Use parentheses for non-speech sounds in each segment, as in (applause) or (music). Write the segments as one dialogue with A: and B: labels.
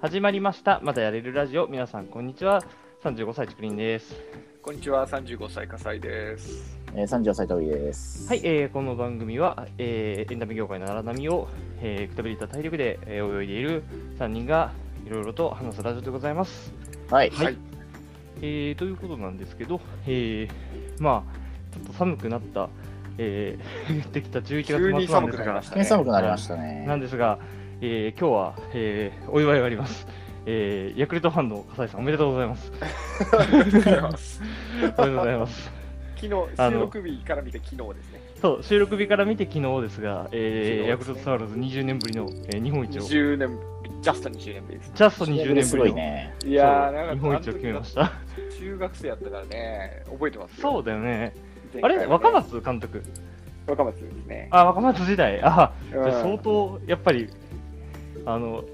A: 始まりました。まだやれるラジオ。皆さん、こんにちは。35歳、ちくりんです。
B: こんにちは、35歳、笠井です。
C: えー、34歳飛びです。
A: はい、えーこの番組は、えーエンタメ業界の荒波を、えーくたびれた体力で、えー泳いでいる3人がいろいろと話すラジオでございます。
C: はい。
A: はいえーということなんですけど、えーまあ、ちょっと寒くなった、えー、(laughs) できた11月末なんですが
B: くなりました
C: 急に寒くなりましたね。
A: なんですが、えー今日は、えーお祝いがあります。えーヤクルトファンの笠井さん、おめでとうございます。
B: ありがとうございます。
A: おめでとうございます。(laughs)
B: 昨日、収録日から見て昨日ですね。
A: そう、収録日から見て昨日ですが、えー
B: ね
A: ヤクルトスワローズ20年ぶりの、えー日本一を、ジ
B: 20年、ジャスト20年ぶりです。
A: ャスト20年
C: すごい
A: ぶりの、
C: ね。
B: いやー、なんか
A: そう日本一を決めました。
B: 中学生やったからね、覚えてますよ。
A: そうだよね。あれ、若松監督？
B: 若松ですね。
A: あ、若松時代。あ、
B: うん
A: じゃあ相当、やっぱり、あの、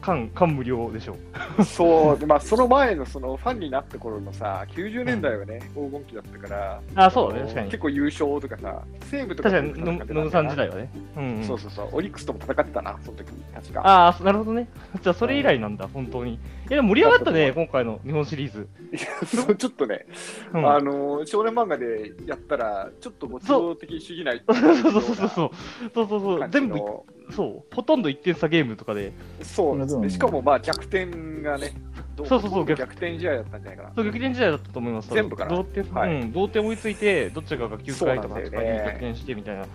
A: 感、感無量でしょう。(laughs)
B: そう、でまあ、その前のそのファンになった頃のさ、90年代はね、黄金期だったから、
A: あ、そうだね、確かに
B: 結。構優勝とかさ、西武とか
A: 確かに、野野さん時代はね。うん、うん。
B: そうそうそう、オリックスとも戦ってたな、その時確か。
A: ああ、なるほどね。(laughs) じゃあ、それ以来なんだ、本当に。いや、盛り上がったね、今回の日本シリーズ。
B: いやそうちょっとね、
A: うん、
B: あの少年漫画でやったら、ちょっとご都合的主義ない
A: そうそうそうそうそう。そうそうそう。全部、
B: の
A: そう。ほとんど1点差ゲームとかで、
B: そうですね。
C: うん
B: しかもまあ逆転がね、ど
A: そうそうそう
B: 逆転試合だったんじゃないかな。
A: そう劇点時代だったと思います。
B: 全部かな
A: 同点、
B: はい
A: うん、同点追いついて、どっちかが9回とか8
B: そうなんだよね
A: 回に逆転してみたいな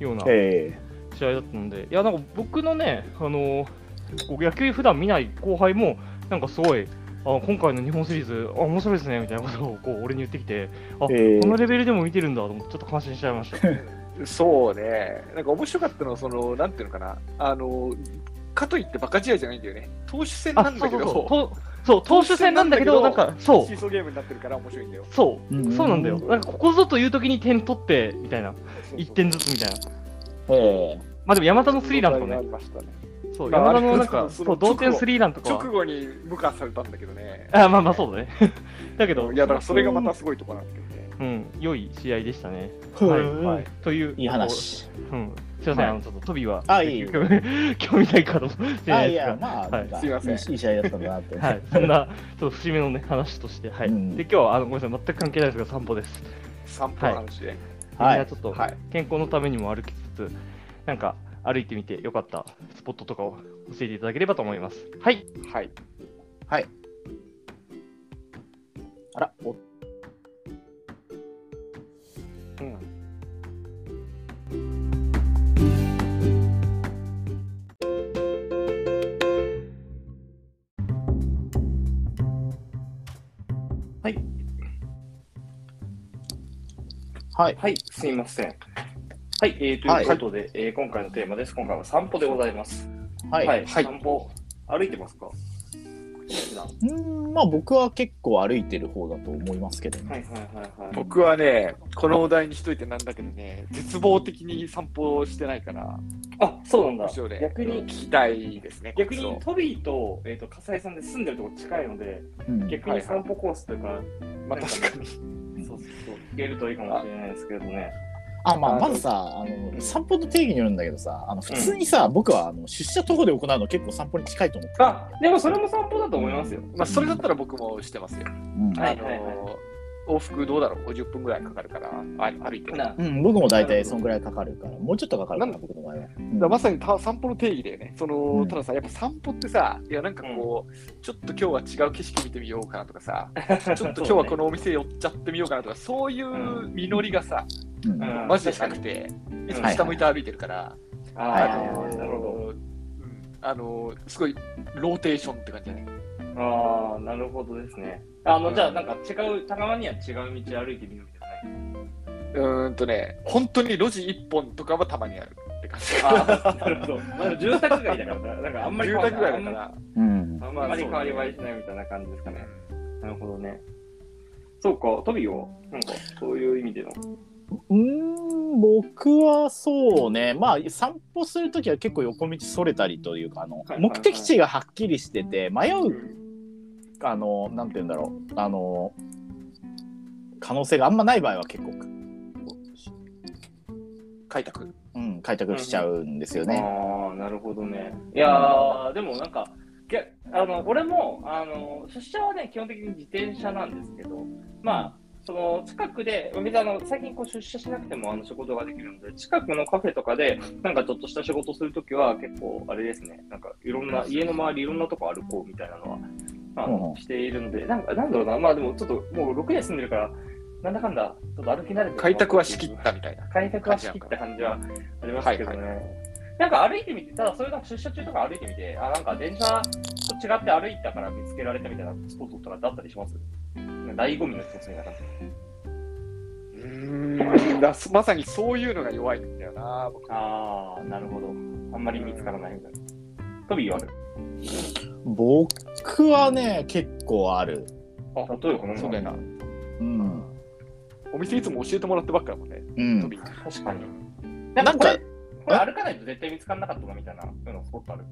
A: ような
C: え
A: 試合だったので、いや、なんか僕のね、あのこう野球普段見ない後輩も、なんかすごい、あ今回の日本シリーズ、あ面白いですねみたいなことをこう俺に言ってきて、あ、
C: えー
A: このレベルでも見てるんだと思って、ちょっと感心しちゃいました。(laughs)
B: そうね。なんか面白かったのは、その、なんていうのかな。あの、かといってバカ試合じゃないんだよね。投手戦な
A: あ、
B: んだけ
A: そうそうそう
B: ど、
A: とそう、投手戦なんだけど、なんか、そう
B: シー、ソーゲームになってるから面白いんだよ。
A: そう、
C: うん
A: そうなんだよ。なんかここぞという時に点取って、みたいな、
B: そうそう
A: 1点ずつみたいな。
C: ー、え
A: まあでも山田のスリーランとかね
B: あり、ましたね。
A: そう、
B: まあ
A: 山田のなんか、
B: そ
A: う同点スリーランとかは
B: 直後に無化されたんだけどね。
A: あ、まあまあそうだね。(laughs) だけど、
B: いや、だからそれがまたすごいところなんですけどね。
A: うん、良い試合でしたね。
C: ー、
A: はい
C: うん
A: はい。という、
C: いい話。
A: うん。すいません、
C: はい
A: あの、ちょっとトビーは、
C: あいい
A: 興味 (laughs) 興味ないかもしれ
C: あ、いや、まあ、
A: はい
B: すいません
C: いい試合だったなって。
A: はい、そんな、ちょっと節目のね、話として、はい。
C: うん
A: で、今日は、あの、ごめんなさい、全く関係ないですが、散歩です。
B: 散歩の話で。
C: はい。
A: みんなちょっと、
B: はい
A: 健康のためにも歩きつつ、なんか、歩いてみてよかったスポットとかを教えていただければと思います。はい。
B: はい。
C: はい。あら、お
B: うん。
C: はい。
A: はい、すみません。はい、えー、ということで、えー今回のテーマです。今回は散歩でございます。
C: はい。
A: はい、散歩、歩いてますか？
C: うーん、まあ、僕は結構歩いてる方だと思いますけどね。
A: はいはいはいはい。
B: 僕はね、このお題にしといてなんだけどね、絶望的に散歩をしてないから、
A: あ、そうなんだ逆に
B: 聞きたいですね。
A: 逆にトビーと,、えー、と笠井さんで住んでるとこ近いので、
C: うん
A: 逆に散歩コースというか、
B: まあ確かに。
A: そうそうそう、行けるといいかもしれないですけどね。
C: あ、まあ、まずさ、あの、散歩の定義によるんだけどさ、あの、普通にさ、僕は、あの、出社徒歩で行うの結構散歩に近いと思ってる
A: あ、でもそれも散歩だと思いますよ。
B: まあそれだったら僕もしてますよ。
C: うん
A: はい
B: あの往復どうだろう ?50 分ぐらいかかるから、あ歩いてる。だか
C: うん、僕も大体そんぐらいかかるから、もうちょっとかかるかな、
B: なん
C: 僕の場合は。
B: らまさにた散歩の定義だよね。その、
C: うん
B: たださ、やっぱ散歩ってさ、いやなんかこう、ちょっと今日は違う景色見てみようかなとかさ、(laughs) ちょっと今日はこのお店寄っちゃってみようかなとか、そういう実りがさ、
C: うん
A: うん
B: マジでしたくて、いつも下向いて歩いてるから、
A: あ
C: はい
A: あ、
C: はいはい
A: なるほど。
B: うんあのすごいローテーションって感じだね。
A: ああ、なるほどですね。あの、じゃあ、なんか違う、たまには違う道歩いてみようみたいな。
B: うーんとね、本当に路地一本とかはたまにあるって感じ。
A: ああ、なるほど。まあ、住宅街だから、なんかあんまり
B: 住
A: 変わ
B: 宅街だから。
C: うん。
A: あんまり変わり映えしないみたいな感じですかね。なるほどね。そうか、トビーは、なんか、そういう意味での。
C: うーん、僕はそうね、まあ、散歩するときは結構横道それたりというか、あの、目的地がはっきりしてて、迷う、あの、なんて言うんだろう、あの、可能性があんまない場合は結構、
B: 開拓。
C: うん、開拓しちゃうんですよね。
A: ああ、なるほどね。いやー、でもなんか、
D: あの俺もあの出社はね、基本的に自転車なんですけど、まあ、その近くで、別にあの最近こう出社しなくてもあの仕事ができるので、近くのカフェとかで、なんかちょっとした仕事するときは、結構、あれですね、なんかいろんな、家の周りいろんなとこ歩こうみたいなのは、あの
C: うん
D: しているので、なんか、なんだろうな、まあでもちょっともう6年住んでるから、なんだかんだ、ちょっと歩き慣れてる
B: 開拓はしきったみたいな。
D: 開拓はしきった感じはありますけどね。なんか歩いてみて、ただそういうの出社中とか歩いてみて、あ、なんか電車と違って歩いたから見つけられたみたいなスポットとかってあったりします？醍醐味の一つみたいな感じ。
B: うーんだまさにそういうのが弱いんだよな、僕。
D: あー、なるほど。あんまり見つからないみたいな。トビーはある？
C: 僕はね、結構ある。
D: あ、例えばこの
B: そうだよな。
C: うん。
B: お店いつも教えてもらってばっかだもんね、
C: うん。
D: 確かに。
C: なか
D: なんんかこれ、これ歩かないと絶対見つからなかったなみたいな、そういうのスポットある。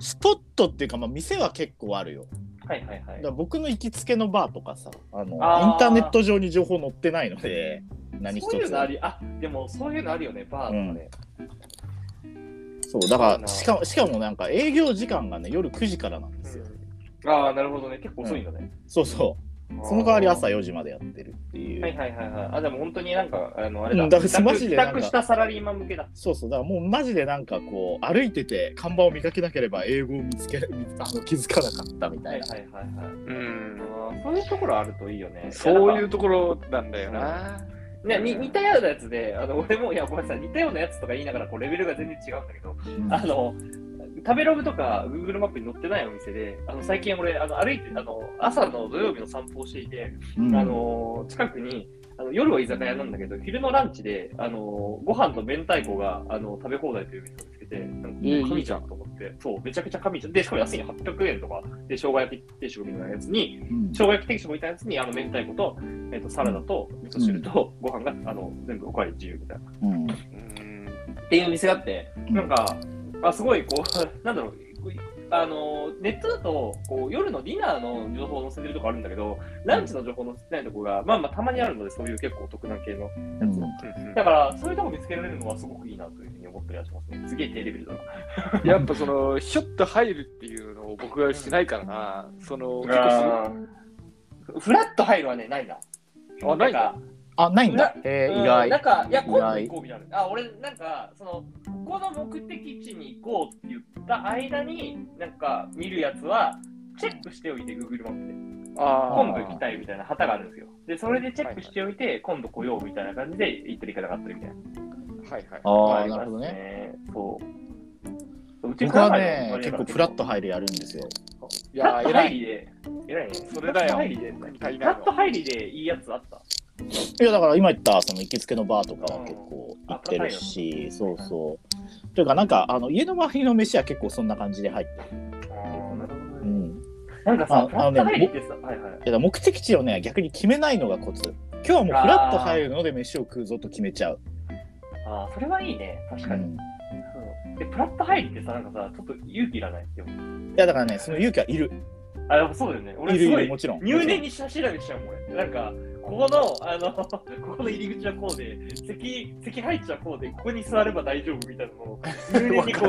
C: スポットっていうか、まあ、店は結構あるよ。
D: はいはいはい
C: だ。僕の行きつけのバーとかさ、あのインターネット上に情報載ってないので、何一つ
D: そういうのあり、あ、でもそういうのあるよね、バーとかね。
C: そう、だから、しかも、しかもなんか営業時間がね、夜9時からなんですよ。
D: ああ、なるほどね。結構遅いんだね。
C: そうそう。その代わり朝4時までやってるっていう。
D: はいはいはいはい。あ、でも本当になんか、あの、あれだ。
C: うんだからマジでなんか
D: 帰宅したサラリーマン向けだ。
C: そうそう、だからもうマジでなんかこう、歩いてて看板を見かけなければ英語を見つけ、見つあの気づかなかったみた
D: はい
C: いな。
D: はいはいはい。
B: うん。
D: あーそういうところあるといいよね。
B: そういう
D: う。
B: ところなんだよな。
D: ね、に似たようなやつで、あの俺も、いや、ごめんなさい、似たようなやつとか言いながら、こうレベルが全然違うんだけど、
C: うん。
D: あの、食べログとか Google マップに載ってないお店で、あの最近俺、あの歩いて、あの朝の土曜日の散歩をしていて、
C: うん。
D: あの近くにあの夜は居酒屋なんだけど、昼のランチであのご飯と明太子があの食べ放題という店を見つけて、なんか
B: えー
D: 神じゃん。と思って、そう、めちゃくちゃ神じゃん。で、しかも安いの800円とか、で、生姜焼き定食みたいなやつに、
C: うん。
D: 生姜焼き定食みたいなやつに、あの明太子と、えっとサラダと味噌汁とご飯が、あの全部おかわり自由みたいな。
C: うん。
B: うん。
D: っていう店があって、
C: うん
D: なん。か、あすごいこう、(laughs) なんだろうあのネットだとこう夜のディナーの情報を載せてるとこあるんだけど、ランチの情報載せてないとこが、まあまあたまにあるので、そういう結構お得な系の。
C: うん
D: だから、そういうとこ見つけられるのはすごくいいなというふうに思ったりはしますね。すげえ低レベルだな。
B: やっぱその、ひょっと入るっていうのを僕はしないからな。その、結構
D: フラット入るはね、ないな。
B: あ、ないんだ。
C: あ、ないんだ。えー、意外
D: うんなん。か、いや、今度行こうみたいな。あ、俺、なんか、その、ここの目的地に行こうって言った間に、なんか、見るやつは、チェックしておいて、Google マップで。
B: あ
D: 今度行きたいみたいな旗があるんですよ。で、それでチェックしておいて、今度来ようみたいな感じで行ったり行かなかったりみたいな。
B: あ。はいはい。
C: ああ、
D: ります
C: なるほどね。。
D: そう。うち
C: 僕はね、結構フラット入るやるんですよ。
B: いや偉い。
D: 入りで、偉いね。
B: それだよ
D: フラット入りで
B: い
D: いやつあった？
C: いやだから今言ったその行きつけのバーとかは結構行ってるし、そうそう。というかなんかあの家の周りの飯は結構そんな感じで入ってる。
D: ああ、なるほどね。
C: うん。
D: なんかさ、
C: あ
D: フラット入りってさ、はいはい。
C: いや目的地をね逆に決めないのがコツ。今日はもうフラッと入るので飯を食うぞと決めちゃう。
D: ああ、それはいいね。確かに。
C: うん。
D: で、プラット入りってさ、なんかさ、ちょっと勇気いらない？でも。
C: いやだからねその勇気はいる。
D: あ、やっぱそうだよね。俺すごい
C: るもちろん。
D: 入念に下調べしちゃうもん、俺。なんか、ここの、あの、(laughs) ここの入り口はこうで、席、席配置はこうで、ここに座れば大丈夫みたいなのを、入念にこ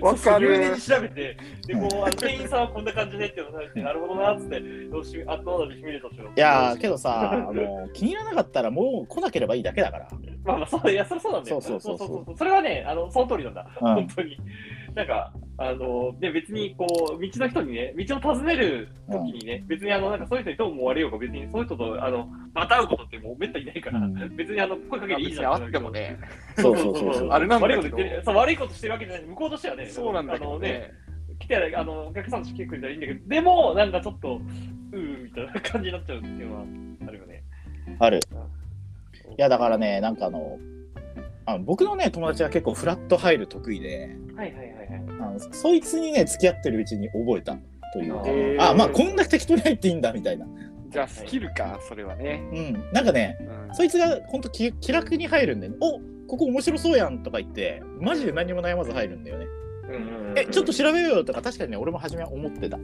D: う、
B: わかる (laughs)
D: 入念に調べて、で、こう、あの店員さんはこんな感じでっていうのをされて、なるほどな、っつって、どうしあ、どうだろう、シミュレーションしよう。
C: いやーけどさあの気に入らなかったらもう来なければいいだけだから。
D: まあまあ、そう、いや、それそうなんだよ。
C: そうそうそうそう
D: そうそれはね、あの、その通りなんだ。
C: うん
D: 本当に。なんか、あの、で、別に、こう、道の人にね、道を尋ねる時にね、別に、あの、なんか、そういう人にどう思われようが、別に、そういう人と、あの、また会うことってもうめったにないから、
C: うん
D: 別に、あの、声かけていい
B: 別
D: じゃん。
B: にあっても。(laughs) ね。
C: そうそうそうそう。
B: あれなんだ
D: 悪いこと言ってるそう悪いことしてるわけじゃない。向こうとしてはね、
B: そうなんだけど
D: あのね、
B: ね。
D: 来て、あの、お客さんとして来てくれたらいいんだけど、でも、なんかちょっと、うーみたいな感じになっちゃうっていうのはあるよね。
C: ある。いやだからねなんかあのあの僕のね友達は結構フラット入る得意で
D: はいはいはいはい。
C: あのそいつにね付き合ってるうちに覚えたというか、あまあこんな適当に入っていいんだみたいな。
B: じゃあ、スキルか、それはね。
C: うん、なんかね
B: うん
C: そいつが本当気気楽に入るんで、おここ面白そうやんとか言ってマジで何も悩まず入るんだよね。
D: うんうんうん
C: えちょっと調べようよとか確かにね俺も初めは思ってた。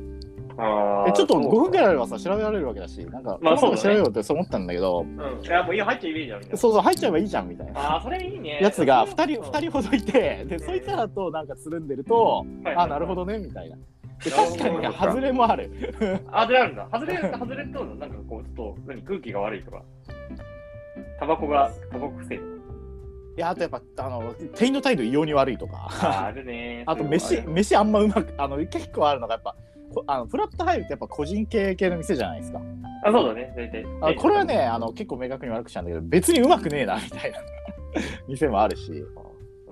C: ちょっと5
D: そう
C: 分くらいあればさ調べられるわけだしなんか、
D: まあそうだね
C: 調べようってそう思ったんだけど
D: うん。いや、もういいよ、入っちゃいいじゃん、みたいな。
C: そうそう入っちゃえばいいじゃんみたいな。
D: ああ、それいいね。
C: やつが2
D: そう
C: 人二人ほどいてでそいつらとなんかつるんでると、あなるほどねみたいな。で確かにね、外れもある。
D: あ、外れあるんだ。外れ、外れと、なんかこう、ちょっと、何、空気が悪いとか。タバコが、タバコ癖。
C: いや、あとやっぱ、あの、店員の態度異様に悪いとか。
D: ああるね。
C: あと飯、飯あんまうまく、あの、結構あるのがやっぱ、こあのフラット入るってやっぱ個人経営系の店じゃないですか。
D: あ、そうだね、大体。
C: あこれはね、あの結構明確に悪くしたんだけど、別にうまくねえなみたいな (laughs) 店もあるし、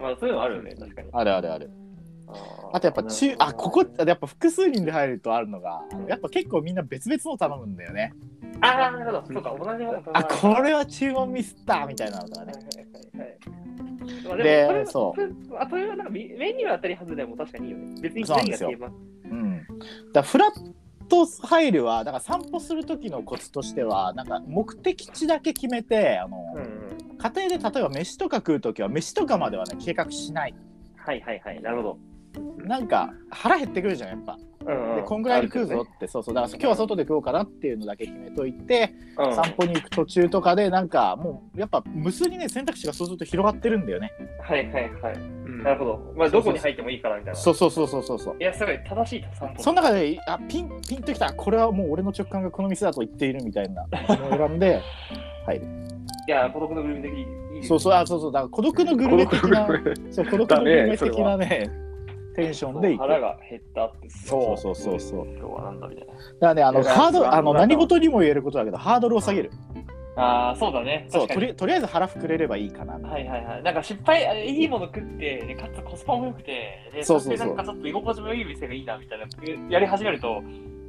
D: まあ、そういうのあるよね、確かに。
C: あるあるある。
D: あ
C: あとやっぱ中、あ、ここ、やっぱ複数人で入るとあるのが、やっぱ結構みんな別々の頼むんだよね。
D: あー、なるほど。そうか、同じもの
C: あ、これは注文ミスったみたいなのとかね。
D: で
C: でそ
D: あというなんかメメニュー当たり外れも確かにいいよね。別に
C: そうなんですうん。だフラット入るは、だから散歩する時のコツとしては、なんか目的地だけ決めて、あの、
D: うんうん。
C: 家庭で例えば飯とか食う時は、飯とかまではね、計画しない。
D: はいはいはい、なるほど。
C: なんか腹減ってくるじゃん、やっぱ。
D: うん
C: で、こんぐらいで食うぞって、そうそう、だから今日は外で食おうかなっていうのだけ決めといて、
D: うん、
C: 散歩に行く途中とかで、なんかもう、やっぱ無数にね、選択肢がそうすると広がってるんだよね。
D: はいはいはい。
B: うん。
D: なるほど。まあ、どこに入ってもいいからみたいな。
C: そうそうそうそうそうそう。
D: いや、すごい正しい散歩。
C: その中で、あ、ピン、ピンときた、これはもう俺の直感がこの店だと言っているみたいな。のを選んで、(laughs)
D: い。や、孤独のグルメ的にいい。
C: そうそう、あ、そうそう、だから孤独のグルメ的な、そう、孤独のグルメ的なね、テンションで行く。
D: 腹が減ったって。
C: そうそうそうそう。
D: 今日はなんだみたいな。
C: だからね、あの、ハードル、
B: そう
C: あの、何事にも言えることだけど、ハードルを下げる。
D: ああ、そうだね。
C: そう、
D: 確かに
C: とりとりあえず腹膨れればいいかな。
D: はいはいはい。なんか失敗、あいいもの食って、でかつコスパも良くて、で
C: そうそうそう
D: してなんかちょっと居心地もいい店がいいなみたいな、やり始めると、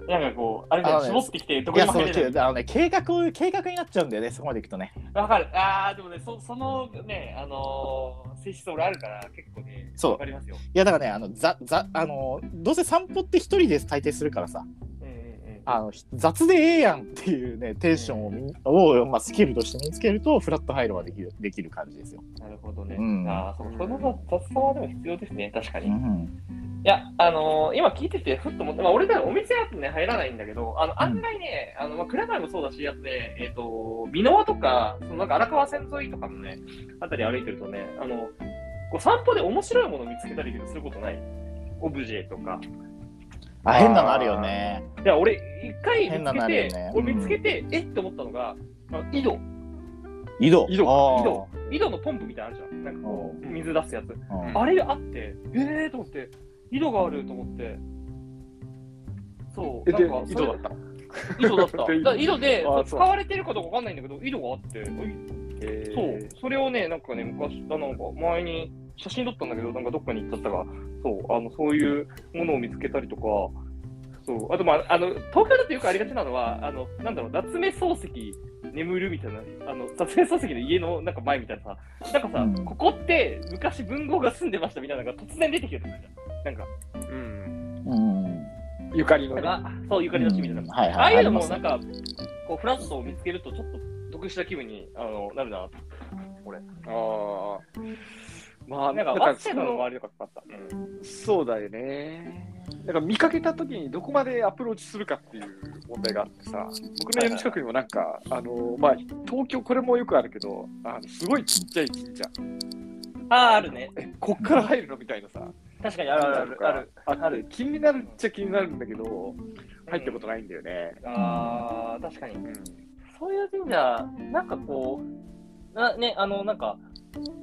D: なんかこう、あれだ絞ってきて、ど
C: いや、その、
D: こにも入れない。
C: あのね、計画を、計画になっちゃうんだよね、そこまでいくとね。
D: わかる。ああ、でもね、そそのね、あのー、性質俺あるから、結構ね、
C: そう
D: わかりますよ。
C: いや、だからね、あの、ざ、ざ、あの、どうせ散歩って一人で大抵するからさ、
D: うんうんうん。
C: あの、雑でええやんっていうね、テンションをみん、を、まあ、スキルとして身につけると、フラット入るはできる、できる感じですよ。
D: なるほどね。
C: うん
D: ああ、そう、その雑さはでも必要ですね、確かに。い
C: ん。
D: や、あのー、今聞いてて、ふっと思って、まあ、俺らお店はね、入らないんだけど、あの、案外ね、あの、まあ、倉貝もそうだし、あとね、えっ、と、箕輪とか、そのなんか荒川線沿いとかのね、あたり歩いてるとね、あの、こう散歩で面白いものを見つけたりすることない？オブジェとか。
C: あ、変なのあるよね。
D: いや、俺、一回見
C: 変な
D: つけて、
C: のあるよね
D: 俺見つけて、えって思ったのが、あの井戸。
C: 井戸。
B: 井戸
D: 井戸。井戸のポンプみたいなのあるじゃん。なんかこう、水出すやつ。
C: うん
D: あれがあって、えーと思って、井戸があると思って、そう、なんか
B: 井戸だった？
D: 井戸だった。(laughs) 井戸で使われてるかどうかわかんないんだけど、井戸があって、
B: えー
D: そう、それをね、なんかね、昔、あなんか前に写真撮ったんだけど、なんかどっかに行っちゃったが、そう、あの、そういうものを見つけたりとか、そう、あと、まあ、あの、東京だとよくありがちなのは、あの、なんだろう、夏目漱石眠るみたいな、あの、夏目漱石の家のなんか前みたいなさ、なんかさ、
C: うん
D: ここって昔文豪が住んでましたみたいなのが突然出てきてるじゃん。なんか、
B: うん。
C: うん。
B: ゆかりのね。
D: そう、ゆかりの地みたいな。
C: うんはいはい
D: ああいうのもなんか、こう、フラットを見つけると、ちょっと得した気分にあのなるなと。俺。
B: ああ。まあ、
D: なんか、ワッセンの周りとかかった。うん。
B: そうだよね。だから見かけたときにどこまでアプローチするかっていう問題があってさ、僕の家の近くにもなんか、あの、まあ、東京、これもよくあるけど、あのすごいちっちゃい神社。
D: ああ、あるね。
B: え、こっから入るのみたいなさ、
D: 確かにあるあるある。ある。
B: 気になるっちゃ気になるんだけど、入ったことないんだよね。
D: ああ、確かに。
B: うん。
D: そういう神社、なんかこう、なね、あの、なんか、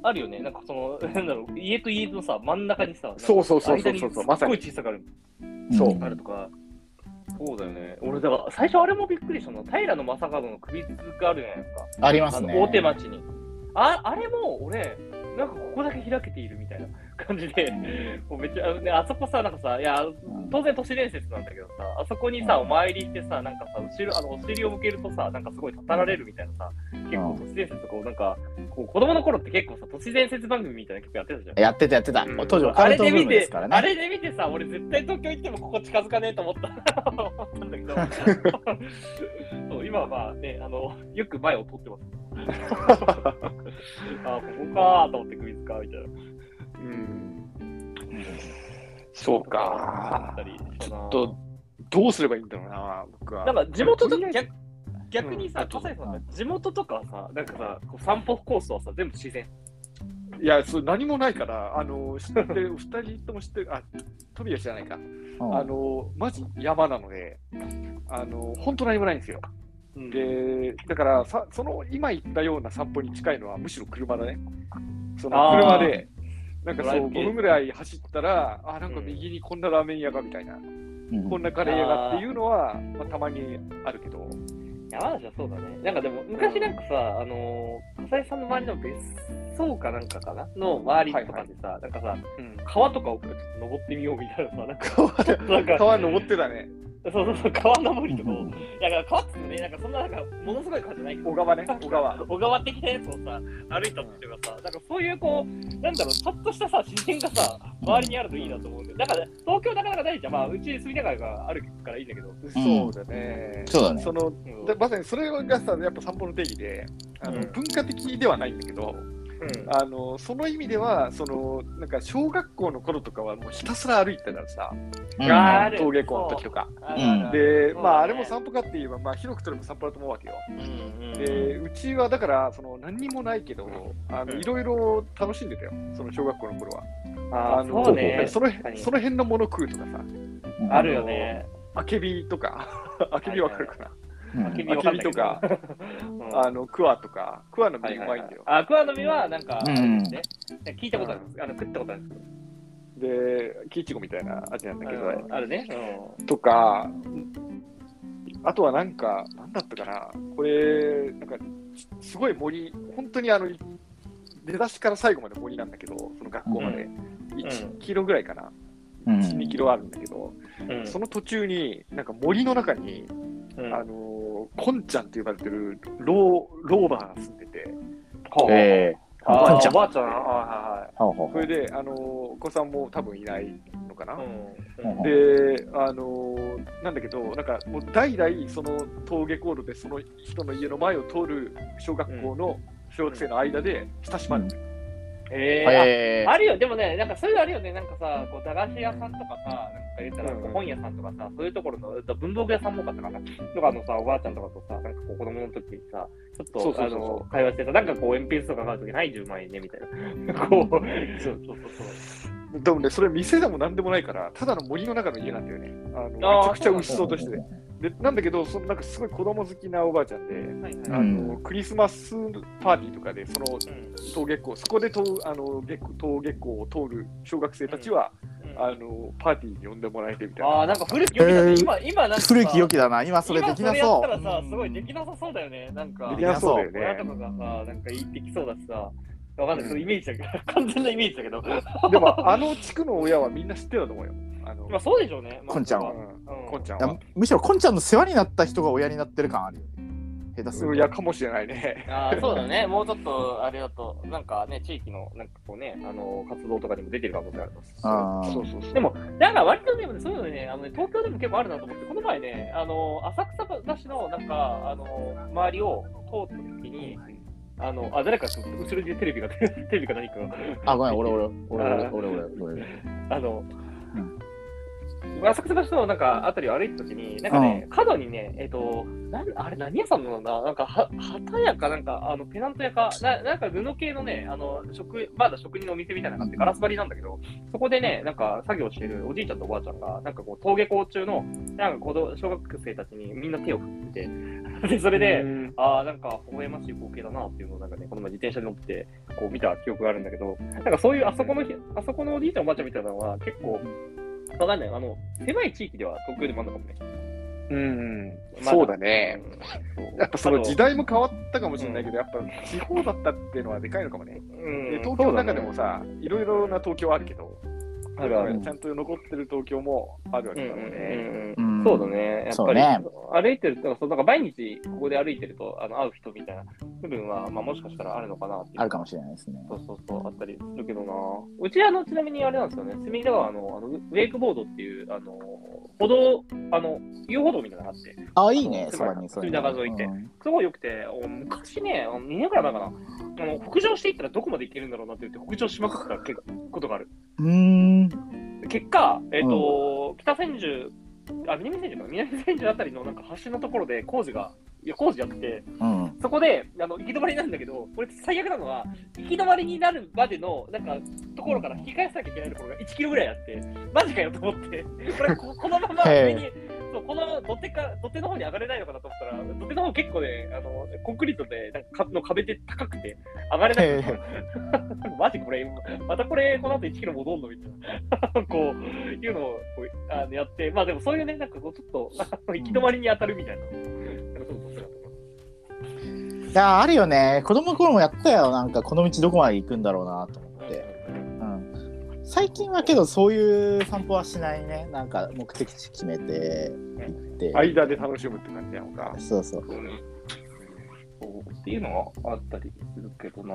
D: あるよね。なんかその、(laughs) なんだろう、家と家のさ、真ん中にさ、
B: そうそうそうそうそう
D: すっごい小さくある。
B: そう
C: うん
D: あるとか。そうだよね。俺、だから、最初あれもびっくりしたの。平野正門の首塚があるじゃないですか。
C: ありますね。
D: 大手町に。ああれも俺、なんかここだけ開けているみたいな感じで、もうめっちゃ、ね、あそこさ、なんかさ、いや、当然都市伝説なんだけどさ、あそこにさ、お参りしてさ、なんかさ、後ろ、あの、お尻を向けるとさ、なんかすごいたたられるみたいなさ、結構都市伝説こう、なんか、こう子供の頃って結構さ、都市伝説番組みたいなの結構やってたじゃん。
C: やってたやってた
B: うん。
C: 当時オカ
D: あ
C: ルトブーム
D: れで見て、
C: ですからね。
D: あれで見てさ、俺絶対東京行ってもここ近づかねえと思った (laughs) 思ったんだけど、(laughs) そう今はまあね、あの、よく前を通ってます。(laughs) あ、ここかーと思って首使うみたいな。
B: うん。そう
D: あ
B: か
D: っ。たりしたな
B: と、どうすればいいんだろうな、僕は。
D: なんか地元と逆逆にさ、
B: うん
D: 葛西さんが地元とかさ、なんかさ、こう散歩コースはさ、全部自然。
B: いや、そう何もないから、あの知ってる、(laughs) 二人とも知ってる、あトビは知らないか。
C: うん
B: あのマジ山なので、あの本当何もないんですよ。
D: うん
B: で、だからさ、その今言ったような散歩に近いのはむしろ車だね。その車で、なんかそう、
D: ドライブ系
B: 5分ぐらい走ったら、あ、なんか右にこんなラーメン屋がみたいな、
C: うん。
B: こんなカレー屋がっていうのは、まあ、たまにあるけど、
D: 山梨はそうだね。なんかでも、昔なんかさ、あのー、笠井さんの周りの別荘かなんかかな？の周りとかでさ、なんかさ、
B: うん、
D: 川とかをちょっと登ってみようみたいなさ、なんか、
B: 川登ってたね、
D: そうそうそう、川登りとかを、
C: うん
D: いや、だから川っつってもね、なんかそんななんか、ものすごい川じゃない。けど、
B: 小川ね、小川。
D: 小川的なやつをさ、歩いたっていうかさ、なんかそういうこう、なんだろう、ちょっとしたさ、自然がさ、周りにあるといいなと思うんで、だから、東京なかなかないじゃん、まあ、うち住みながらがあるからいいんだけど、
B: そうだね。
C: そうだね。
B: その
D: うん。
B: だまさにそれがさ、やっぱ散歩の定義で、あの
D: うん。
B: 文化的ではないんだけど、あのその意味では、そのなんか小学校の頃とかはもうひたすら歩いてたからさ、
C: うん
B: 登下校の時とか。
D: あるあるあ
B: で、
D: る
B: まああれも散歩かって言えば、まあ広くとれば散歩だと思うわけよ。
D: うんうん
B: で、うちはだから、その何にもないけど、あの
D: うん
B: いろいろ楽しんでたよ、その小学校の頃は。
D: あ
B: の
D: そうね。
B: その
D: 確かに
B: その辺のもの食うとかさ、
C: うん
D: あるよね。
B: あけびとか、あけびわかるかな。
C: うん
D: あけびわかんないけど。
B: あけびとか、
D: うん。
B: あの、クワとか、クワの
D: は
B: 実うまい。んだよ。
D: あ、クワの実はなんか、
C: うん。
D: あれですね。聞いたことあるんです。あの食ったことあるんです
B: で、キイチゴみたいな味なんだけど、
D: けど。あるね。
B: とか、あとはなんか、なんだったかな、これ、なんか、すごい森、本当にあの、出だしから最後まで森なんだけど、その学校まで、
D: ん。
B: 1キロぐらいかな、
C: うん。
B: 1、2キロあるんだけど、
D: うん。
B: その途中に、なんか森の中に、
D: うん。
B: あのー、コンちゃんって呼ばれてるローローバーが住んでて、
D: ほう
C: え
D: あ
C: こんちゃん
D: おばあちゃん。あは
C: ーほうほう
B: それで、あのーお子さんも多分いないのかな。
D: いはいはい。
C: うん
B: で、あのーなんだけど、なんかもう代々その登下校路でその人の家の前を通る小学校の小学生の間で親しまれてる。
D: えーあ
C: えー
D: あるよ、でもね、なんかそういうのあるよね、なんかさ、こう駄菓子屋さんとかさ、なんか言ったら本屋さんとかさ、そういうところの文房具屋さんも多かったかな。とかのさ、おばあちゃんとかとさ、なんかこう子供の時にさ、ちょっと
B: そうそうそうそう
D: あの会話してさ、なんかこう鉛筆とか買うとき、はい、10万円ねみたいな。こう、そうそうそうそう。
B: でもね、それ店でもなんでもないから、ただの森の中の家なんだよね。あのめちゃくちゃ薄そうとしてて。でなんだけど、そのなんかすごい子供好きなおばあちゃんで、
D: はい
B: あ
D: はい。
B: のクリスマスパーティーとかで、その
D: うん
B: 登下校、そこでとあの下校登下校を通る小学生たちは、
D: うん
B: あのパーティーに呼んでもらえてみたいな。
D: ああ、なんか古き良きだね。
C: えー
D: 今、今なんかさ
C: 古き良きだな今それできな
D: 今
C: そう
D: それやったらさ、すごいできなさそうだよね。なんか、
B: できなそうだよね
D: 親と。かがさ、なんか言ってきそうだしさ、わかんない、そのイメージだけど、(laughs) 完全なイメージだけど。
B: でも、あの地区の親はみんな知ってたと思うよ。あの
D: まあそうでしょうね。まあ
C: こんちゃんは
B: こんちゃんは？
C: むしろこんちゃんの世話になった人が親になってる感あるよね。下手すると。
B: いや、かもしれないね。
D: あーそうだね、もうちょっとあれだと、なんかね、地域のなんかこうね、あの活動とかにも出てる可能性あります。
C: あー。
B: そうそうそう。
D: でも、なんか割とね、そういうのね、あのね東京でも結構あるなと思って、この前ね、あの浅草橋のなんか、あの周りを通った時に、あの、あ、誰か後ろでテレビが、(laughs) テレビか何かが、
C: あごめん俺俺俺俺俺俺俺俺。
D: あの、
C: うん
D: 浅草橋のなんかあたりを歩いたときに、なんかね、角にね、えっ、と、なんあれ何屋さんなのかな？なんかは、旗屋かなんか、あの、ペナント屋か、ななんか布系のね、あの、職、まだ職人のお店みたいなのがあって、ガラス張りなんだけど、そこでね、なんか作業してるおじいちゃんとおばあちゃんが、なんかこう、登下校中の、なんか子供小学生たちにみんな手を振ってて、(laughs) で、それで、
B: うん。
D: ああ、なんか、微笑ましい光景だなっていうのを、なんかね、この前自転車に乗って、こう見た記憶があるんだけど、なんかそういう、あそこの、あそこのおじいちゃんおばあちゃんみたいなのは、結構、わかんない。あの、狭い地域では東京でもあるのかもね。
B: うん、
D: まだ
B: そうだね。
D: うん
B: やっぱその時代も変わったかもしれないけど、やっぱ地方だったっていうのはでかいのかもね。
D: うん
B: で東京の中でもさ、いろいろな東京あるけど、
D: あるある
B: ちゃんと残ってる東京もあるわけだもんね。
C: うん
D: うんそうだね。やっぱり、
C: ね。
D: 歩いてると、そうなんか毎日ここで歩いてるとあの会う人みたいな部分は、まあ、もしかしたらあるのかなって
C: あるかもしれないですね。
D: そうそうそう、あったりするけどな。うちあの、ちなみにあれなんですよね、隅田川のあのウェイクボードっていう、あの、歩道、あの、遊歩道みたいなのがあって、
C: あいいね
D: そう
C: そばにそ
D: 隅田川沿いって。
C: うん。
D: すごい良くて、お昔ね、2年くらい前かな、あの北上していったらどこまで行けるんだろうなって言って、北上しまくった結ことがある。
C: うーん。
D: 結果、えっ、と、北千住、あ、南千住かな南千住あたりのなんか橋のところで工事が、いや、工事やってて、
C: うん。
D: そそこで、あの、行き止まりになるんだけど、これ最悪なのは、行き止まりになるまでの、なんか、ところから引き返さなきゃいけないところが1キロぐらいあって、マジかよと思って、これ、ここのまま上に、そう、この土手か、土手の方に上がれないのかなと思ったら、土手の方結構ね、あの、コンクリートで、なんか、の壁で高くて、上がれない。
C: へ (laughs)
D: マジこれ、またこれ、この後1キロ戻んのみたいな、(laughs) こう、いうのをこうあのやって、まあでもそういうね、なんかこう、ちょっと、(laughs) 行き止まりに当たるみたいな。
C: いやあるよね。子供の頃もやったよ。なんかこの道どこまで行くんだろうなと最近はけどそういう散歩はしないねなんか目的地決めて行って、
B: 間で楽しむって感じなのか。
C: そうそう
D: そうねそうっていうのがあったりするけどな。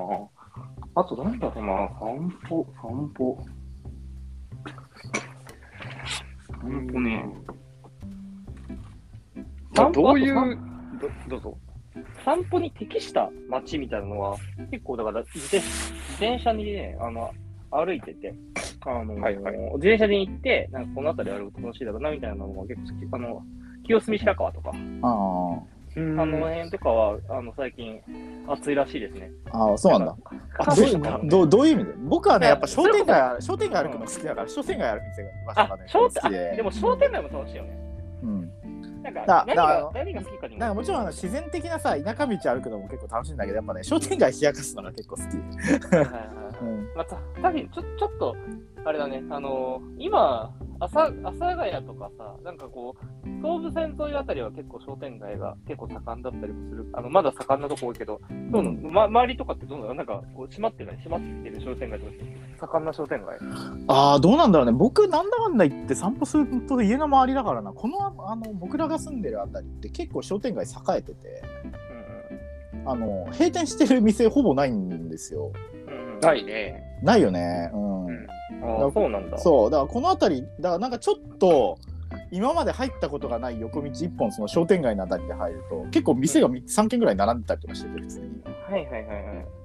D: あと、なんだろうな、散歩、散歩。散歩ね。
B: まあ、どういうどどうぞ。
D: 散歩に適した街みたいなのは、結構だから自転、自転車にね、あの、歩いてて、あの、
B: はいはい。
D: 自転車に行って、なんかこの辺り歩くと楽しいだろうなみたいなのが結構好き。あの、清澄白河とか、
C: あ
D: あの辺とかは、あの、最近、暑いらしいですね。
C: あああそうなんだ。
D: あ
C: ど
D: そう
C: どうどういう意味で？僕はね
D: いや
C: やっぱ商店街商店街歩くの好きだから商店街歩く店が場所
D: あ
C: がね、
D: 商店、あ、
C: 好きで。
D: でも商店街も楽しいよね。
C: うん。
D: なんか、
C: だ
D: 何が何が好きかに
C: なんかもちろんあの自然的なさ田舎道歩くのも結構楽しいんだけどやっぱね商店街冷やかすのが結構好き、
D: はいはいはい。
C: うん、
D: まあ、た確かにちょちょっと、あれだね、あのー今、朝阿佐ヶ谷とかさ、なんかこう、東武線沿いあたりは結構商店街が結構盛んだったりもする、あのまだ盛んなとこ多いけど、どうなの、ま、周りとかってどうなの？なんかこう閉まってない、閉まってる商店街とか。盛んな商店街。
C: ああどうなんだろうね。僕なんだかんだ言って散歩すると家の周りだからな。このあの僕らが住んでるあたりって結構商店街栄えてて。あの閉店してる店ほぼないんですよ。
D: うんうんうん。
B: ないね。
C: ないよね。うん、
B: うん
D: ああ、そうなんだ。
C: そうだからこの辺りだからなんかちょっと今まで入ったことがない横道一本その商店街のあたりで入ると結構店が3軒ぐらい並んでたりとかしてて普通に
D: はいはいはいはい。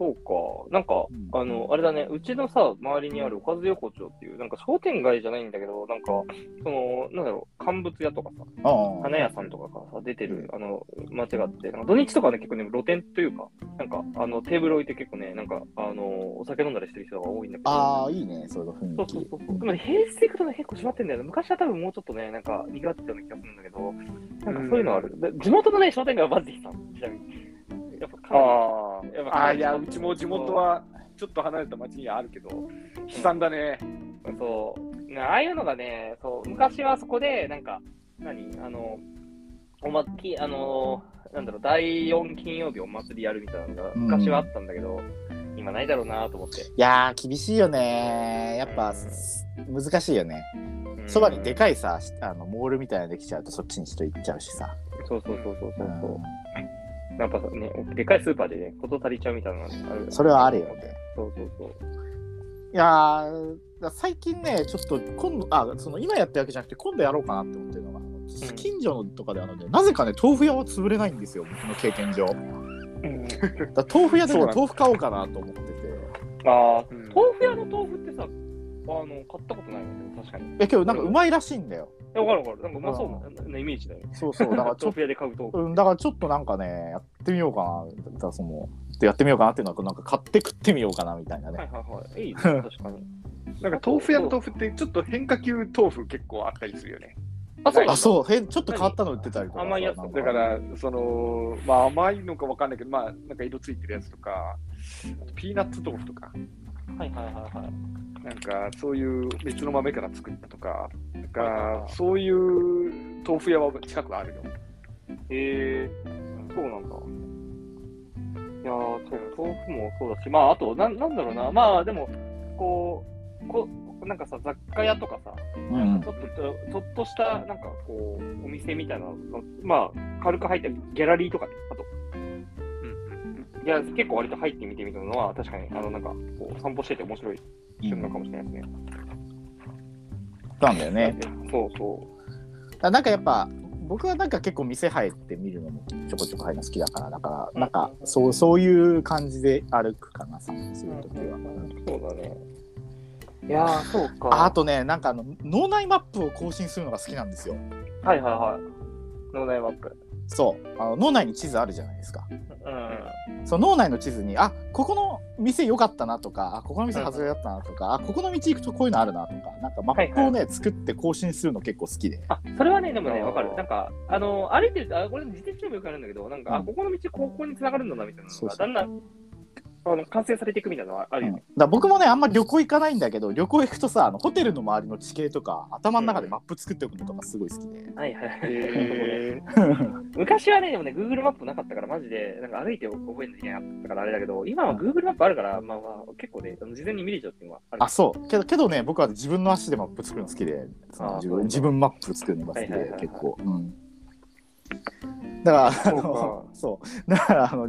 D: そうか。なんか、
C: うん
D: あの、あれだね、うちのさ、周りにあるおかず横丁っていう、なんか商店街じゃないんだけど、なんか、その、なんだろう、乾物屋とかさ、花屋さんとかがさ、出てる、あの、街があって、なんか土日とかね、結構ね、露店というか、なんか、あの、テーブル置いて結構ね、なんか、あの、お酒飲んだりしてる人が多いんだけど、
C: ああいいねそういう雰
D: そう
C: 囲気
D: そうそうそう。でもね、平日で行くとね、結構閉まってんだよね。昔は多分もうちょっとね、なんか、賑わってたような気がするんだけど、なんかそういうのある。で地元のね、商店街はマジでさ、ちなみに。やっぱかなり
B: あ
D: やっぱ
B: あ。いや、うちも地元はちょっと離れた町にはあるけど、悲惨だね。
D: そう。なああいうのがね、そう、昔はそこで、なんか、何？あの、おまき、あの、なんだろう、第4金曜日お祭りやるみたいなのが
C: うん。
D: 昔はあったんだけど、今ないだろうなと思って。
C: いやー厳しいよね。やっぱ
D: うん。
C: 難しいよね。そばにでかいさあのモールみたいなのできちゃうとそっちに人行っちゃうしさ、
D: そうそうそうそうそう。やっぱね、でかいスーパーでね、こと足りちゃうみたいなのがある。
C: それはあるよね。
D: そうそうそう。
C: いや最近ねちょっと今度あその今やってるわけじゃなくて今度やろうかなって思ってるのが、近所のとかであのねなぜかね豆腐屋は潰れないんですよ僕の経験上。だから豆腐屋で、豆腐買おうかなと思ってて。
D: ああ、
B: うん。
D: 豆腐屋の豆腐ってさ、あの、買ったことないよね、確かに。
C: えけどなんかうまいらしいんだよ
D: え、わかるわかる。なんかうまそうななイメージだよね。
C: そうそうだからちょっ
D: と。
C: と、うん、だからちょっとなんかねやってみようかなだからそのやってみようかなっていうのはなんか買って食ってみようかなみたいなね、
D: はいはいはい。いいね、(laughs) 確かに。
B: なんか豆腐屋の豆腐ってちょっと変化球豆腐結構あったりするよね。
D: あ、そう
C: あそうへんちょっと変わったの売ってたりとかさ
D: 甘いやつ
B: だから、その、まあ甘いのかわかんないけど、まあなんか色ついてるやつとか、ピーナッツ豆腐とか、
D: はいはいはいはい。
B: なんかそういう別の豆から作ったとか、なん
D: はいはいはい
B: かそういう豆腐屋は近くあるよ。
D: へえそうなんだ。いやー、そう、豆腐もそうだし、まあ、あと、なんなんだろうな、まあ、でも、こう、こなんかさ、雑貨屋とかさ、
C: うん
D: ちょっと、ちょっとした、なんかこう、お店みたいなの、まあ、軽く入ってるギャラリーとか、あと、いや、結構割と入ってみてみたのは、確かに、あの、なんか、こう、散歩してて面白い瞬間かもしれないですね。
C: なんだよね
D: そうそ
C: だなんかやっぱ僕はなんか結構店入って見るのもちょこちょこ入るの好きだからだからなんかそうそういう感じで歩くかな散歩するときは、
D: う。そうだね。いやー、そうか。
C: ああとねなんかあの脳内マップを更新するのが好きなんですよ
D: はいはいはい。脳内マップ。
C: そうあの脳内に地図あるじゃないですか
D: うん。
C: その脳内の地図にあここの店良かったなとかあここの店外れだったなとか、あここの道行くとこういうのあるなとかなんかマップをね、作って更新するの結構好きで。
D: あ、それはね、でもね、わかる。なんか、あの、歩いてると、あ、これ自転車でもよくあるんだけど、なんか、あ、
C: うん。
D: ここの道、ここに繋がるんだな、みたいなのが、だんだん、あの、完成されていくみたいなのはあるよね。
C: から僕もねあんま旅行行かないんだけど旅行行くとさあのホテルの周りの地形とか頭の中でマップ作っておくのとかすごい好きで、
D: はいはい昔はね、でもね、Google マップなかったから、マジで、なんか歩いて覚えなきゃいけなかったから、あれだけど、今は Google マップあるから、まあまあ、結構ね、事前に見れちゃうっていうのはある。
C: あそう。けどけどね僕は自分の足でマップ作るの好きでその自分自分マップ作るのが好きで結構。うんだからあ
B: そう
C: の
B: か。
C: そう。だからあの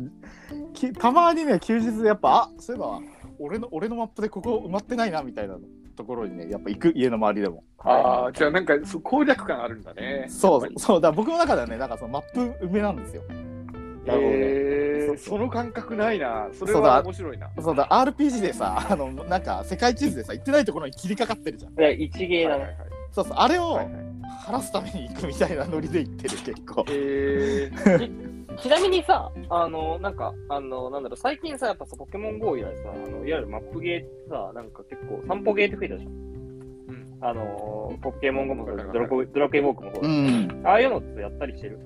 C: きたまにね休日でやっぱあそういえば俺の俺のマップでここ埋まってないなみたいなところにねやっぱ行く家の周りでも。
B: ああ、じゃあなんかそう攻略感あるんだね。
C: そうそうだ僕の中ではねなんかそのマップ埋めなんですよ。なるほどね
B: えー、
C: そ
B: の感覚ないな。それは面白いな。
C: そうだ。RPG でさあのなんか世界地図でさ行ってないところに切りかかってるじゃん。
D: いや、一芸だね。
B: はいはいはい。
C: そうそう。あれを
B: はいはい
C: 晴らすために行くみたいなノリで行ってる結構。
B: えー、(laughs)
D: ちなみにさ、あの、なんか、あの、なんだろう、最近さ、やっぱさ、ポケモン GO 以来さ、あのいわゆるマップゲーってさ、なんか結構、散歩ゲーって増えたじゃん。
B: うん。
D: あの、ポケモン GO もそうだしドラコドラクエウォークもそうだし、
C: ん。
D: ああいうのってやったりしてる？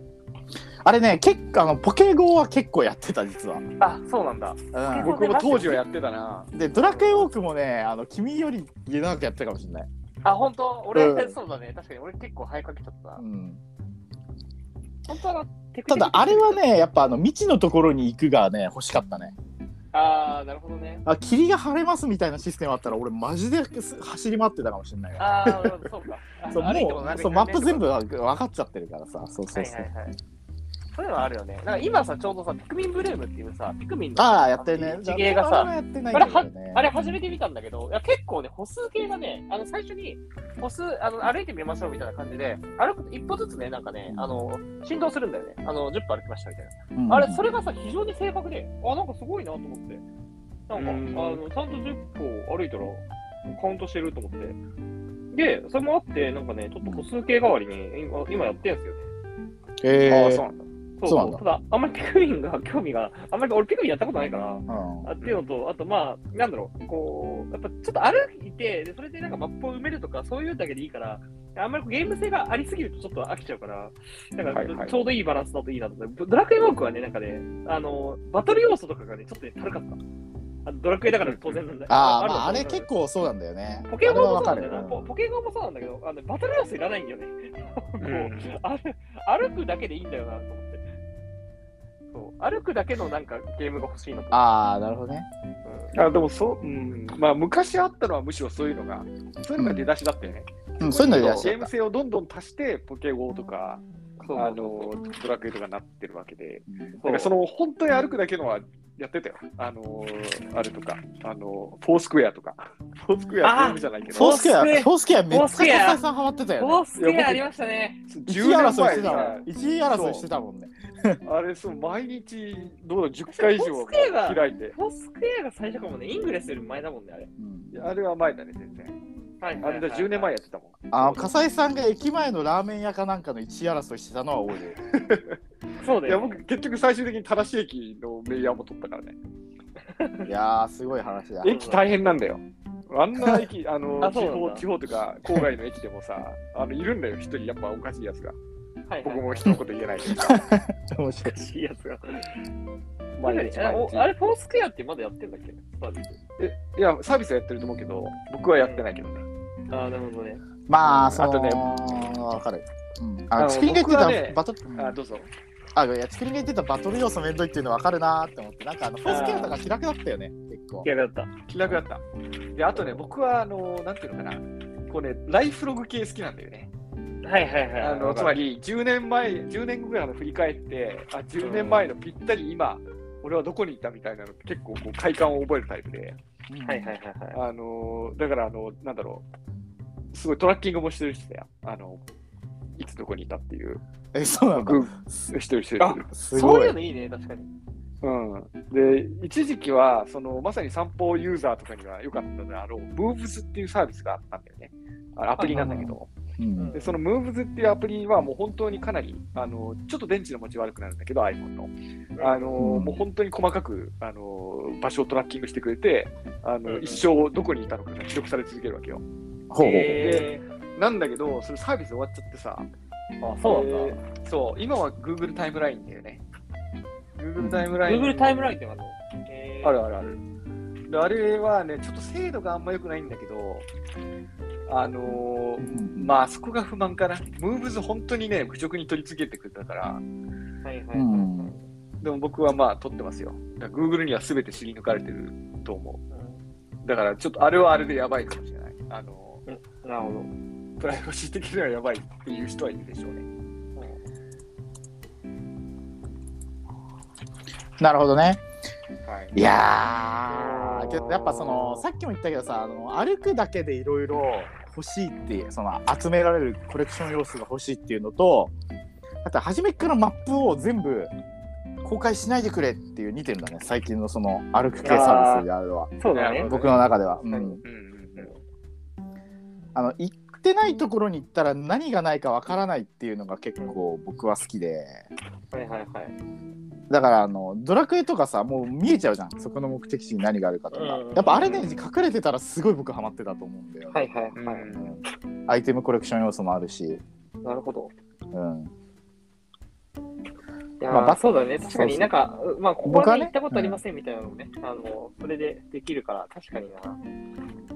C: あれね結構あのポケゴーは結構やってた実は、
D: あ、そうなんだ。
C: う
B: 僕も当時はやってたな。
C: ん、でドラクエウォークもねあの君より家長くやってたかもしれない、
D: あ、本当？俺、
C: うん
D: そうだね。確かに俺結構早かけちゃった
C: う。ん、
D: 本当はな、テク
C: ただあれは、ねやっぱあの未知のところに行くがね欲しかったね
D: あー、なるほどね。
C: あ霧が晴れますみたいなシステムあったら俺マジです走り回ってたかもしれないよ
D: あー、そうか。あ
C: そうもうそうマップ全
D: 部。
C: 部わ分かっちゃってるからさそうそうそう、
D: はいはいはい。そういうのはあるよね。なんか今さ、ちょうどさ、ピクミンブルームっていうさ、ピクミンの
C: ああやってるね
D: 地形が
C: あれ
D: さ、
C: はやってないんだけどね
D: あれ初めて見たんだけど、いや結構ね、歩数計がね、あの最初に歩数あの歩いてみましょうみたいな感じで、歩くと一歩ずつね、なんかね、あの振動するんだよね。あの10歩歩きましたみたいな。
C: うん
D: あれ、それがさ、非常に正確で、あ、なんかすごいなと思って。なんか、
B: うん
D: あのちゃんと10歩歩いたらカウントしてると思って。で、それもあって、なんかね、ちょっと歩数計代わりに今今やってんすよね。
C: えー
B: ああ、そうなんだ。
D: そう
C: そうなんだ
D: ただ、あんまりピクミンが興味が、あんまり俺ピクミンやったことないから、
C: うん
D: あっていうのと、あとまあ、なんだろう、こう、やっぱちょっと歩いて、でそれでなんかマップを埋めるとか、そういうだけでいいから、あんまりゲーム性がありすぎるとちょっと飽きちゃうから、なんかちょうどいいバランスだといいなと思って、ドラクエウォークはね、なんかね、あの、バトル要素とかがね、ちょっとね、軽かった。あのドラクエだから当然なんだ
C: ああ、
D: る
C: まあ、あれ結構そうなんだよね。
D: ポケモンもそうなんだよな。ポポケモンもそうなんだけど、あのバトル要素いらないんだよね。(laughs) こう歩歩くだけでいいんだよなと思って。そう歩くだけのなんかゲームが欲しいなと思って。
C: ああ、なるほどね。
B: あでもそう、うん、まあ昔あったのはむしろそういうのが、そういうのが出だしだったよね。
C: うん、そういうのでいらっし
B: ゲーム。性をどんどん足して、ポケゴーとか、
D: そう
B: あのドラクエとかなってるわけで、なんかその本当に歩くだけのはやってたよ。あのあれとか、あのフォースクエアとか。(laughs) フォースクエアゲームじゃないけど、
C: フォースケア、
D: フォースケア
C: フォースケアめっちゃ笠井さんハマってたよね。
D: フォースケアありましたね。
C: 1
B: 10
C: 位争いしてたもん
B: さ。
C: 1位争いしてたもんね。
B: あれそう、毎日、どうだ、10回以上開いて。
D: フォースケアが最初かもね、イングレスより前だもんね、あれ。
C: うん
B: あれは前だね、全然。
D: はい
B: あれだ、10年前やってたもん。
C: あ笠井さんが駅前のラーメン屋かなんかの1位争いしてたのは覚えてる。
B: いや、
D: そうだよ。
B: 僕、結局最終的に正しい駅のメイヤーも取ったからね。
C: いやー、すごい話だ。
B: 駅大変なんだよ。あんな駅、(laughs) あの
D: あそう
B: 地
D: なんだ
B: 方、地方とか郊外の駅でもさ、(laughs) あのいるんだよ、一人やっぱおかしいやつが。
D: はい
B: 僕も一言言えないけどさ。(laughs)
C: 面白い。
D: いしいやつが。
B: 毎日
D: あ
B: 毎日
D: おあれ、フォースケアってまだやってんだっけ？サービス。
B: えいや、サービスはやってると思うけど、僕はやってないけどね。
D: ああ、なるほどね。
C: まあ、その
B: あとね
C: わかる。うん、
B: あの
C: チキリンが言ってた
B: 僕はね
C: バトル、
B: あ、どうぞ。
C: あ、いや、チキリンが言ってたバトル要素めんどいっていうの分かるなーって思って、なんかあの、フォースケアとか気楽だったよね、結構。
D: 逆だった。
B: 気楽だった。で、あとね、僕は、あの、なんていうのかな、こうね、ライフログ系好きなんだよね。
D: はいはいはい。
B: あのつまり、10年前、10年後ぐらいの振り返って、あ、10年前のぴったり今、俺はどこにいたみたいなのって結構こう快感を覚えるタイプで、
C: うん
D: はいはいはいはい。
B: あのだから、あの、なんだろう、すごいトラッキングもしてるしだよ。あの、いつどこにいたっていう。
C: え、そうなんだ。
B: グーしてるしてるしてる。
C: すごい
D: そういう。のいいね、確かに。
B: うん。で、一時期は、その、まさに散歩ユーザーとかには良かったであろう、ムーブスっていうサービスがあったんだよね。あアプリなんだけど。
C: うん
B: でその Moves っていうアプリはもう本当にかなりあのちょっと電池の持ち悪くなるんだけど iPhone のあの、
C: うん
B: もう本当に細かくあの場所をトラッキングしてくれてあの、
D: うん
B: 一生どこにいたのかが記録され続けるわけよ
C: ほうほう
D: え
B: なんだけどそれサービス終わっちゃってさ
D: ー、あ、そうなんだ。
B: でそう今は Google タイムラインだよね Google タイムライン
D: Google タイムラインってあるのえー
B: あるあるある。であれはね、ちょっと精度があんま良くないんだけど、あのー
C: うん
B: まあ、そこが不満かな。ムーブズ本当にね、侮辱に取り付けてくれたから、
D: はいはいはい。
C: うん
B: でも僕はまあ、取ってますよ。Google には全て知り抜かれてると思う。だから、ちょっとあれはあれでやばいかもしれない。あの
D: なるほど。
B: ープライバシー的にはやばいっていう人はいるでしょうね。
C: なるほどね。
B: はい。
C: いやー、けどやっぱその、さっきも言ったけどさ、あの歩くだけでいろいろ欲しいって、その集められるコレクション要素が欲しいっていうのと、あと初めからマップを全部公開しないでくれっていう2点だね、最近のその歩く系サービスであるのは、
D: そうだね。
C: 僕の中では。うん
B: うん
C: あの行ってないところに行ったら何がないかわからないっていうのが結構僕は好きで
D: はいはいはい。
C: だからあのドラクエとかさもう見えちゃうじゃんそこの目的地に何があるかとか、
D: うん
C: やっぱあれね隠れてたらすごい僕ハマってたと思うんだよ、
D: はいはい
B: うん
D: はい。
C: アイテムコレクション要素もあるし、
D: なるほど。
C: うん、
D: いやー、
C: まあ
D: そうだね。確かになんか、うまあ、ここ
C: 僕はね
D: はね行ったことありませんみたいなのもね、あの、それでできるから、確かにな。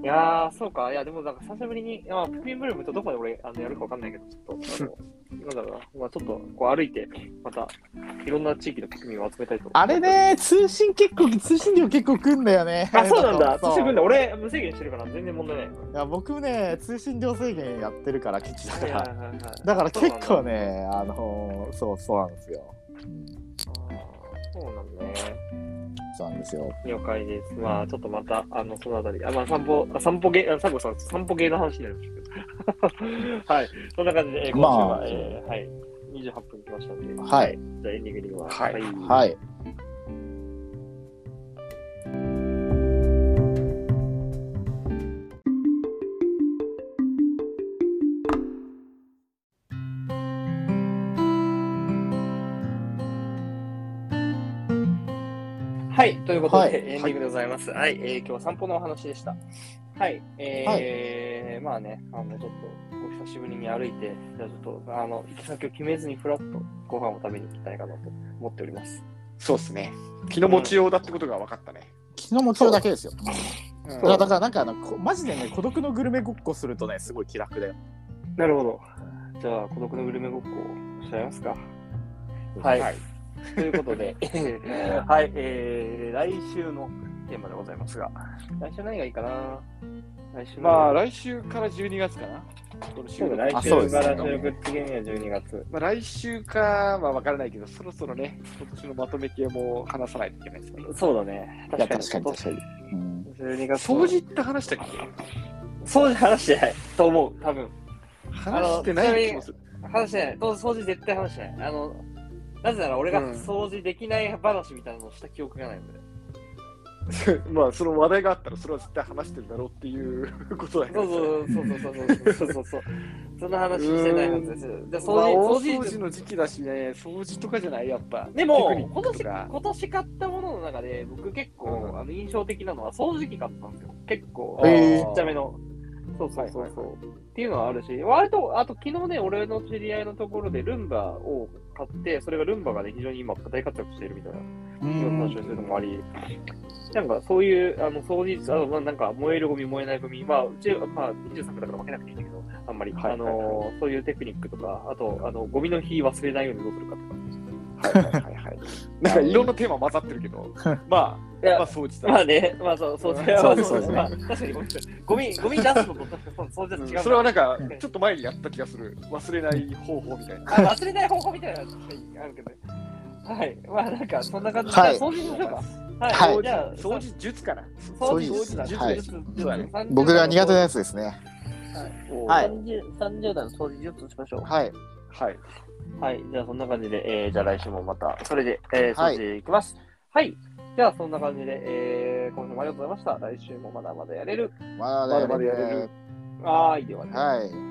D: いやー、そうか。いや、でもなんか久しぶりに、まあ、プリンブルームとどこで俺あのやるかわかんないけど、ちょっと、あの、なんだろうな、(laughs) まあ、ちょっとこう歩いて、また、いろんな地域のピクミンを集めたいと思
C: あれね通信結構通信量結構くんだよね
D: あ、そうなんだ。
C: そう
D: 通信分だ。俺、無制限してるから全然問題ない。
C: いや僕ね通信量制限やってるから基地だから、
D: はいはいはいはい
C: だから結構ねあのそうそうなんですよ、
D: そうなんだね。
C: そうなんですよ
D: 了解です。まあ、ちょっとまた、あの、そのあたり、あ、まあ、散歩、あ散歩ゲー、あ、サコさん、散歩ゲーの話になりましたけど。(laughs) はい。そんな感じで、えー今週は、
C: まあ
D: えーはい。28分来ましたんで。
C: はい。
D: じゃあ、エンディングには。
B: はい
C: はい
D: はい。ということで、
C: はい
D: エンディングでございます。はい。えー今日は散歩のお話でした。はい。えーまあね、あの、ちょっと、お久しぶりに歩いて、じゃあちょっと、あの、行き先を決めずに、ふらっとご飯を食べに行きたいかなと思っております。
B: そうですね。気の持ちようだってことが分かったね。
C: 気の持ちようだけですよ
B: うん
C: だからなんかあのこマジでね孤独のグルメごっこするとねすごい気楽だよ
D: なるほど。じゃあ、孤独のグルメごっこをしちゃいますか。はい。
B: はい (laughs)
D: ということで、(laughs) はい、えー、来週のテーマでございますが、来週何がいいかな？来週
B: まあ、
D: 来
B: 来週から12月かな。この収録
D: 週来週から収録次には12月。
B: まあ、来週かは分からないけど、そろそろね、今年のまとめ系も話さないといけないですね。
D: そうだね。確かに。
C: 確かに確かに、うん、
D: 12月。
B: 掃除って話したっけ？
D: 掃除話してないと思う、多分。
B: 話してない気もする。
D: 話してない。掃除絶対話してない。あの、なぜなら俺が
B: うん
D: 掃除できない話みたいなのをした記憶がないので。(laughs)
B: まあ、その話題があったら、それは絶対話してるだろうっていう (laughs) ことだよ
D: そう
B: ね。
D: そうそうそうそうそうそうそう。そんな話してないはずです。で、
B: まあ
D: 掃除、
B: 大
D: 掃除
B: 掃除の時期だしね、掃除とかじゃない、やっぱ。
D: でも今年、今年買ったものの中で、僕結構、
B: うん
D: あの印象的なのは掃除機買ったんですよ。結構、ちっちゃめの。そうそうそうそう、
B: はいはい
D: っていうのはあるし、割と、あと昨日ね、俺の知り合いのところでルンバを買って、それがルンバがね、非常に今大活躍しているみたいな。
C: うん。
D: 話をするのもあり、なんかそういう、あの、掃除、あの、まあなんか燃えるゴミ、燃えないゴミ、まあ、うち、まあ、23区だから分けなくていいんだけど、あんまり、
B: はい
D: あの、そういうテクニックとか、あと、あの、ゴミの日忘れないようにどうするかとか。
B: はいはいはいはい。(laughs) なんかいろんなテーマ混ざってるけど、(laughs) まあ、まあ掃除だ。
D: まあね、まあそう、そう、
B: そう
C: そうです
D: まあ確かにごめんゴミ、ゴミ出すのと、そう、そうじゃ違う。
B: それはなんか、ちょっと前にやった気がする。忘れない方法みたいな。
D: あ、忘れない方法みたいなのあるけどね。はい。まあなんか、そんな感じで、
C: はい
D: じゃあ掃除しましょうか。
C: はい
D: はい。じゃあ、
B: 掃除術かな。
D: 掃除
C: 掃除
D: 術だね。
C: はい僕が苦手なやつですねはい
D: 30 30代の掃除術しましょう。
C: はい
B: はい。
D: はい。じゃあ、そんな感じで、えー、じゃあ来週もまた、それで、えー、
C: はい
D: 掃除いきます。はい。じゃあ、そんな感じで、えー、今週もありがとうございました。来週もまだまだやれる。
B: まだまだやれ
C: ね
B: る
D: はーい。ではね。
C: はい